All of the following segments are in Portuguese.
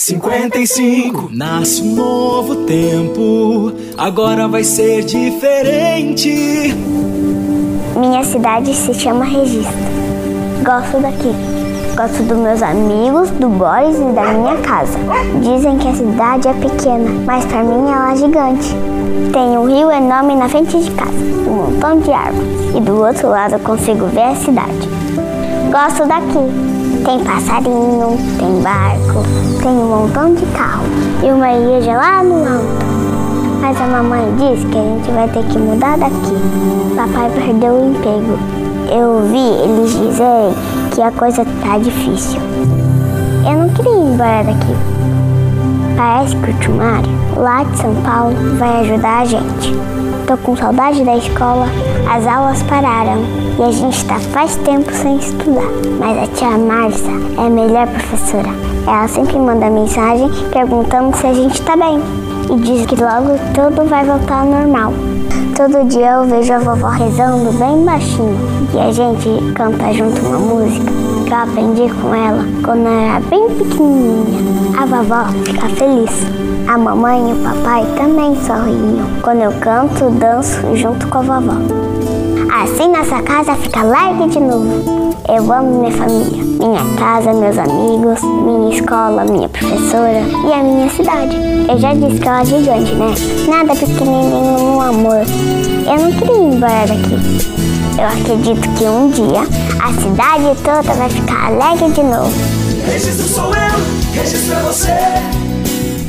55 Nasce um novo tempo, agora vai ser diferente. Minha cidade se chama Registro. Gosto daqui. Gosto dos meus amigos, do Boris e da minha casa. Dizem que a cidade é pequena, mas para mim ela é gigante. Tem um rio enorme na frente de casa, um montão de árvores, e do outro lado eu consigo ver a cidade. Gosto daqui. Tem passarinho, tem barco, tem um montão de carro e uma igreja lá no alto. Mas a mamãe disse que a gente vai ter que mudar daqui. Papai perdeu o emprego. Eu ouvi eles dizerem que a coisa tá difícil. Eu não queria ir embora daqui. Parece que o Tumário, lá de São Paulo, vai ajudar a gente. Tô com saudade da escola, as aulas pararam e a gente está faz tempo sem estudar. Mas a tia Márcia é a melhor professora. Ela sempre manda mensagem perguntando se a gente está bem e diz que logo tudo vai voltar ao normal. Todo dia eu vejo a vovó rezando bem baixinho e a gente canta junto uma música que eu aprendi com ela quando eu era bem pequenininha. A vovó fica feliz. A mamãe e o papai também sorriam quando eu canto, danço junto com a vovó. Assim nossa casa fica leve de novo. Eu amo minha família, minha casa, meus amigos, minha escola, minha professora e a minha cidade. Eu já disse que ela é gigante, né? Nada pequenininho no amor. Eu não queria ir embora daqui. Eu acredito que um dia a cidade toda vai ficar alegre de novo. Registro sou eu, registro é você.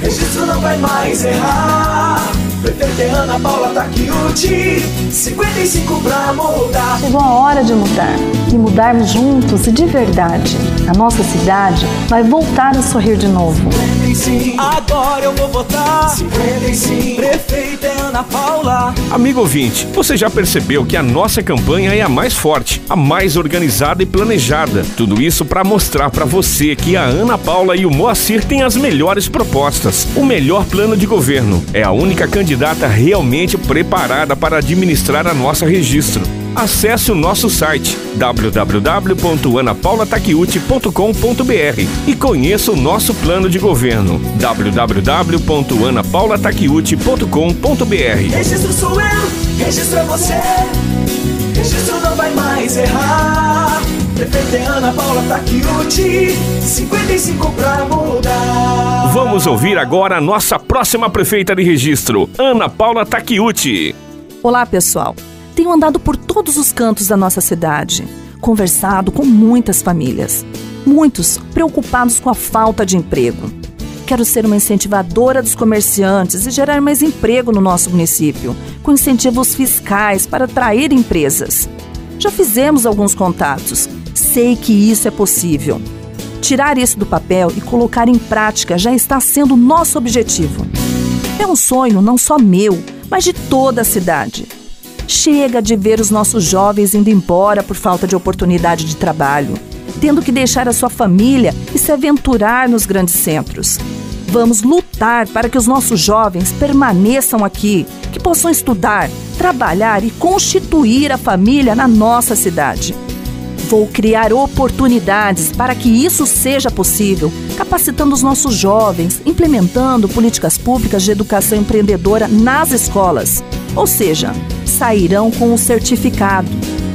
Registro não vai mais errar. Prefeita Ana Paula Taquiuti, 55 pra mudar. Chegou a hora de mudar e mudarmos juntos e de verdade. A nossa cidade vai voltar a sorrir de novo. 55, agora eu vou votar. 55, prefeita Ana Paula. Amigo ouvinte, você já percebeu que a nossa campanha é a mais forte, a mais organizada e planejada. Tudo isso para mostrar para você que a Ana Paula e o Moacir têm as melhores propostas, o melhor plano de governo. É a única candidata realmente preparada para administrar a nossa registro. Acesse o nosso site www.anapaulataquiute.com.br e conheça o nosso plano de governo www.anapaulataquiute.com.br. Registro sou eu, registro é você. Registro não vai mais errar. Prefeita é Ana Paula Taquiuti, 55 pra mudar. Vamos ouvir agora a nossa próxima prefeita de registro, Ana Paula Taquiuti. Olá, pessoal. Tenho andado por todos os cantos da nossa cidade, conversado com muitas famílias, muitos preocupados com a falta de emprego. Quero ser uma incentivadora dos comerciantes e gerar mais emprego no nosso município, com incentivos fiscais para atrair empresas. Já fizemos alguns contatos, sei que isso é possível. Tirar isso do papel e colocar em prática já está sendo nosso objetivo. É um sonho não só meu, mas de toda a cidade. Chega de ver os nossos jovens indo embora por falta de oportunidade de trabalho, tendo que deixar a sua família e se aventurar nos grandes centros. Vamos lutar para que os nossos jovens permaneçam aqui, que possam estudar, trabalhar e constituir a família na nossa cidade. Vou criar oportunidades para que isso seja possível, capacitando os nossos jovens, implementando políticas públicas de educação empreendedora nas escolas. Ou seja, sairão com o certificado,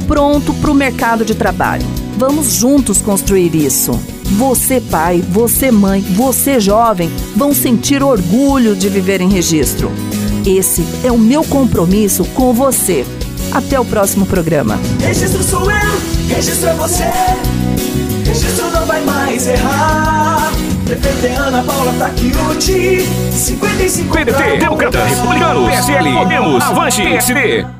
pronto para o mercado de trabalho. Vamos juntos construir isso. Você, pai, você, mãe, você, jovem, vão sentir orgulho de viver em registro. Esse é o meu compromisso com você. Até o próximo programa. Registro sou eu, registro é você. Registro não vai mais errar. Prefeita é Ana Paula Taquiuti, 55 pra PDT, mudar. Democrata, Republicano, PSL, Podemos, Avante, PSD.